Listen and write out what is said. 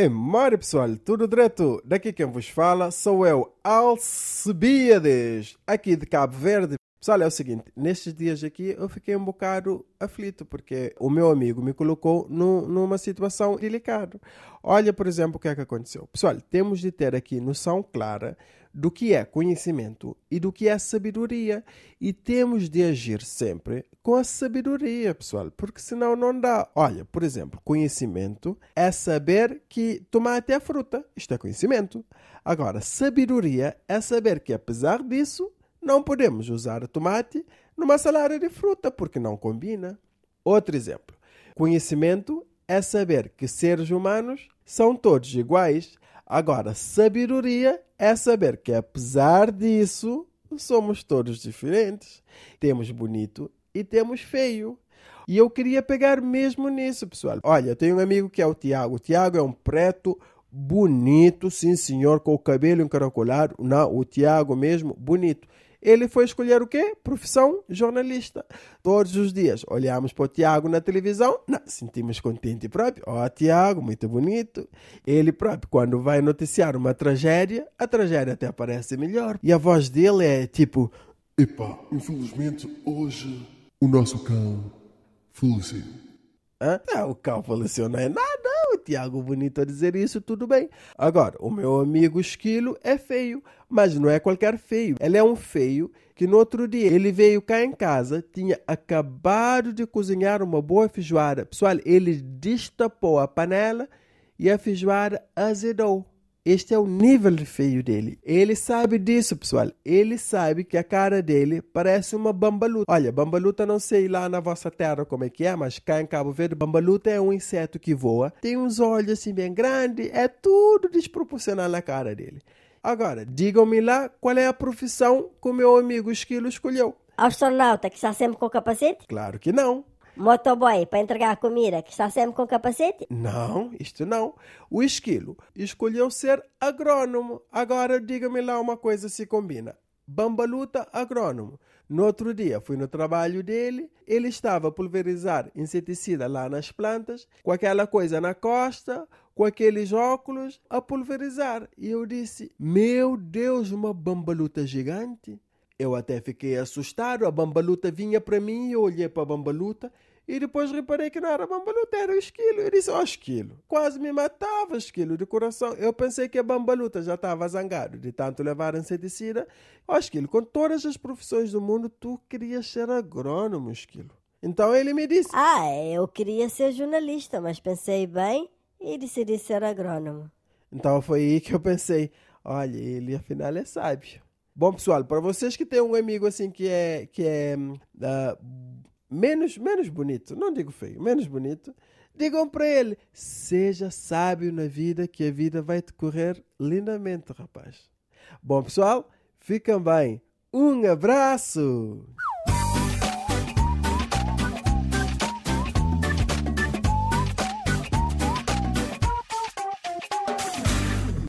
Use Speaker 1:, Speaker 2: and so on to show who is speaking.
Speaker 1: E mora pessoal, tudo direto? Daqui quem vos fala sou eu, Alcebiades, aqui de Cabo Verde. Pessoal, é o seguinte, nestes dias aqui eu fiquei um bocado aflito porque o meu amigo me colocou no, numa situação delicada. Olha, por exemplo, o que é que aconteceu. Pessoal, temos de ter aqui noção clara do que é conhecimento e do que é sabedoria. E temos de agir sempre com a sabedoria, pessoal, porque senão não dá. Olha, por exemplo, conhecimento é saber que tomate é fruta. Isto é conhecimento. Agora, sabedoria é saber que, apesar disso, não podemos usar tomate numa salada de fruta porque não combina. Outro exemplo: conhecimento é saber que seres humanos são todos iguais. Agora, sabedoria é saber que, apesar disso, somos todos diferentes. Temos bonito e temos feio. E eu queria pegar mesmo nisso, pessoal. Olha, eu tenho um amigo que é o Tiago. O Tiago é um preto bonito, sim senhor, com o cabelo encaracolado. Não, o Tiago mesmo, bonito ele foi escolher o quê? Profissão jornalista. Todos os dias olhamos para o Tiago na televisão, não, sentimos contente próprio. Ó, oh, Tiago, muito bonito. Ele próprio, quando vai noticiar uma tragédia, a tragédia até parece melhor. E a voz dele é tipo:
Speaker 2: Epá, infelizmente hoje o nosso cão faleceu.
Speaker 1: Hã? Não, o cão faleceu não é nada. Tiago bonito a dizer isso, tudo bem. Agora, o meu amigo Esquilo é feio, mas não é qualquer feio. Ele é um feio que no outro dia ele veio cá em casa, tinha acabado de cozinhar uma boa feijoada. Pessoal, ele destapou a panela e a feijoada azedou. Este é o nível de feio dele. Ele sabe disso, pessoal. Ele sabe que a cara dele parece uma bambaluta. Olha, bambaluta não sei lá na vossa terra como é que é, mas cá em Cabo Verde, bambaluta é um inseto que voa. Tem uns olhos assim bem grandes, é tudo desproporcional na cara dele. Agora, digam-me lá qual é a profissão que o meu amigo Esquilo escolheu.
Speaker 3: Astronauta que está sempre com capacete?
Speaker 1: Claro que não.
Speaker 3: Motoboy para entregar comida que está sempre com capacete?
Speaker 1: Não, isto não. O esquilo escolheu ser agrônomo. Agora diga-me lá uma coisa se combina. Bambaluta agrônomo. No outro dia fui no trabalho dele, ele estava a pulverizar inseticida lá nas plantas, com aquela coisa na costa, com aqueles óculos, a pulverizar. E eu disse: Meu Deus, uma bambaluta gigante! Eu até fiquei assustado. A bambaluta vinha para mim e eu olhei para a bambaluta e depois reparei que não era bambaluta, era o esquilo. Eu disse, ó oh, esquilo, quase me matava esquilo de coração. Eu pensei que a bambaluta já estava zangado de tanto levar inseticida. Ó oh, esquilo, com todas as profissões do mundo, tu querias ser agrônomo, esquilo. Então ele me disse...
Speaker 3: Ah, eu queria ser jornalista, mas pensei bem e decidi ser agrônomo.
Speaker 1: Então foi aí que eu pensei, olha, ele afinal é sábio. Bom, pessoal, para vocês que têm um amigo assim que é, que é uh, menos, menos bonito, não digo feio, menos bonito, digam para ele: seja sábio na vida, que a vida vai te correr lindamente, rapaz. Bom, pessoal, fiquem bem. Um abraço!